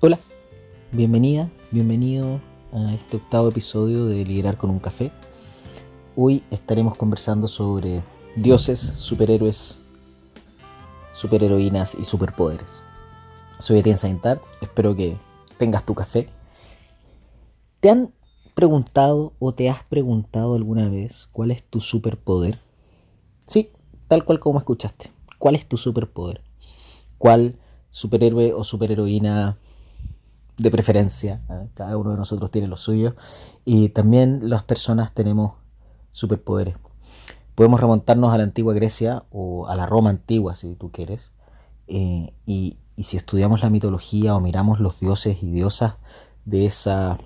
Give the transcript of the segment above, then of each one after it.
Hola, bienvenida, bienvenido a este octavo episodio de Liderar con un café. Hoy estaremos conversando sobre dioses, superhéroes, superheroínas y superpoderes. Soy Etienne Saintar, espero que tengas tu café. ¿Te han preguntado o te has preguntado alguna vez cuál es tu superpoder? Sí, tal cual como escuchaste. ¿Cuál es tu superpoder? ¿Cuál superhéroe o superheroína de preferencia. ¿eh? Cada uno de nosotros tiene los suyos. Y también las personas tenemos superpoderes. Podemos remontarnos a la antigua Grecia o a la Roma antigua, si tú quieres. Eh, y, si estudiamos la mitología o miramos los dioses y diosas de, esa,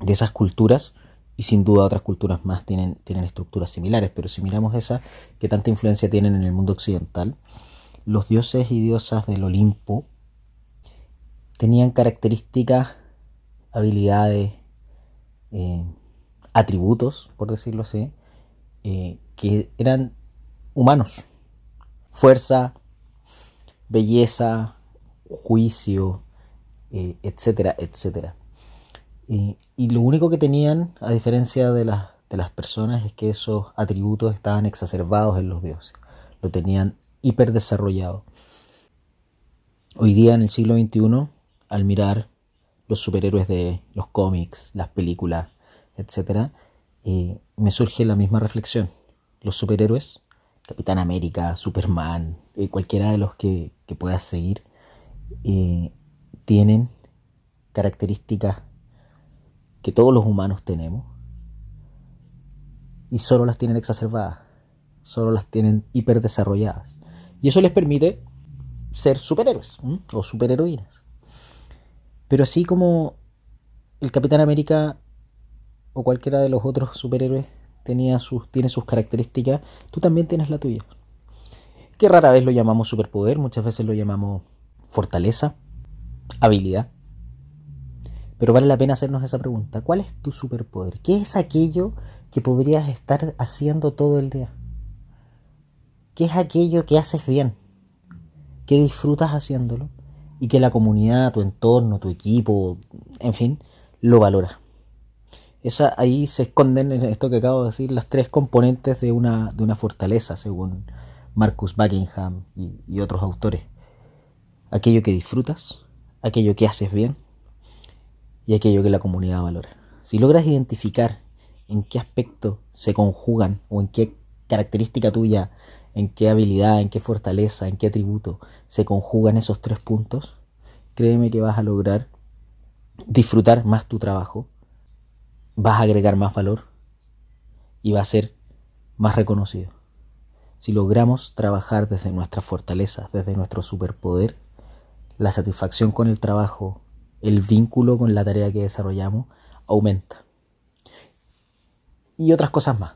de esas culturas, y sin duda otras culturas más tienen, tienen estructuras similares, pero si miramos esas que tanta influencia tienen en el mundo occidental, los dioses y diosas del Olimpo tenían características, habilidades, eh, atributos, por decirlo así, eh, que eran humanos. Fuerza, belleza, juicio, eh, etcétera, etcétera. y lo único que tenían, a diferencia de, de las personas, es que esos atributos estaban exacerbados en los dioses. Lo tenían hiperdesarrollado. Hoy día, en el siglo XXI, al mirar los superhéroes de los cómics, las películas, etc., me surge la misma reflexión. Los superhéroes, Capitán América, Superman, eh, cualquiera de los que, puedas seguir, eh, tienen características que todos los humanos tenemos y solo las tienen exacerbadas, solo las tienen hiperdesarrolladas. Y eso les permite ser superhéroes o superheroínas. Pero así como el Capitán América o cualquiera de los otros superhéroes tenía sus, tiene sus características, tú también tienes la tuya. Que rara vez lo llamamos superpoder, muchas veces lo llamamos fortaleza, habilidad. Pero vale la pena hacernos esa pregunta. ¿Cuál es tu superpoder? ¿Qué es aquello que podrías estar haciendo todo el día? ¿Qué es aquello que haces bien? ¿Qué disfrutas haciéndolo? Y que la comunidad, tu entorno, tu equipo, en fin, lo valora. Esa, ahí se esconden en esto que acabo de decir las tres componentes de una, de una fortaleza, según Marcus Buckingham y, y otros autores. Aquello que disfrutas, aquello que haces bien y aquello que la comunidad valora. Si logras identificar en qué aspecto se conjugan o en qué característica tuya en qué habilidad, en qué fortaleza, en qué atributo se conjugan esos tres puntos, créeme que vas a lograr disfrutar más tu trabajo, vas a agregar más valor y va a ser más reconocido. Si logramos trabajar desde nuestras fortalezas, desde nuestro superpoder, la satisfacción con el trabajo, el vínculo con la tarea que desarrollamos aumenta. Y otras cosas más,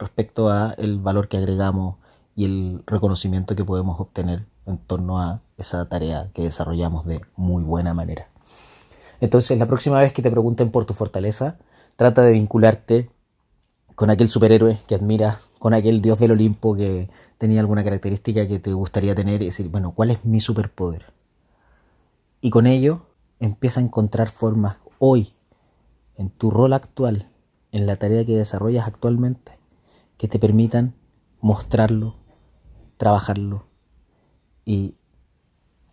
respecto a el valor que agregamos y el reconocimiento que podemos obtener en torno a esa tarea que desarrollamos de muy buena manera. Entonces, la próxima vez que te pregunten por tu fortaleza, trata de vincularte con aquel superhéroe que admiras, con aquel dios del Olimpo que tenía alguna característica que te gustaría tener y decir, bueno, ¿cuál es mi superpoder? Y con ello empieza a encontrar formas hoy, en tu rol actual, en la tarea que desarrollas actualmente, que te permitan mostrarlo trabajarlo y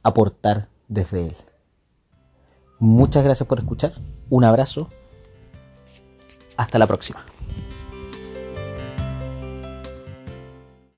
aportar desde él. Muchas gracias por escuchar, un abrazo, hasta la próxima.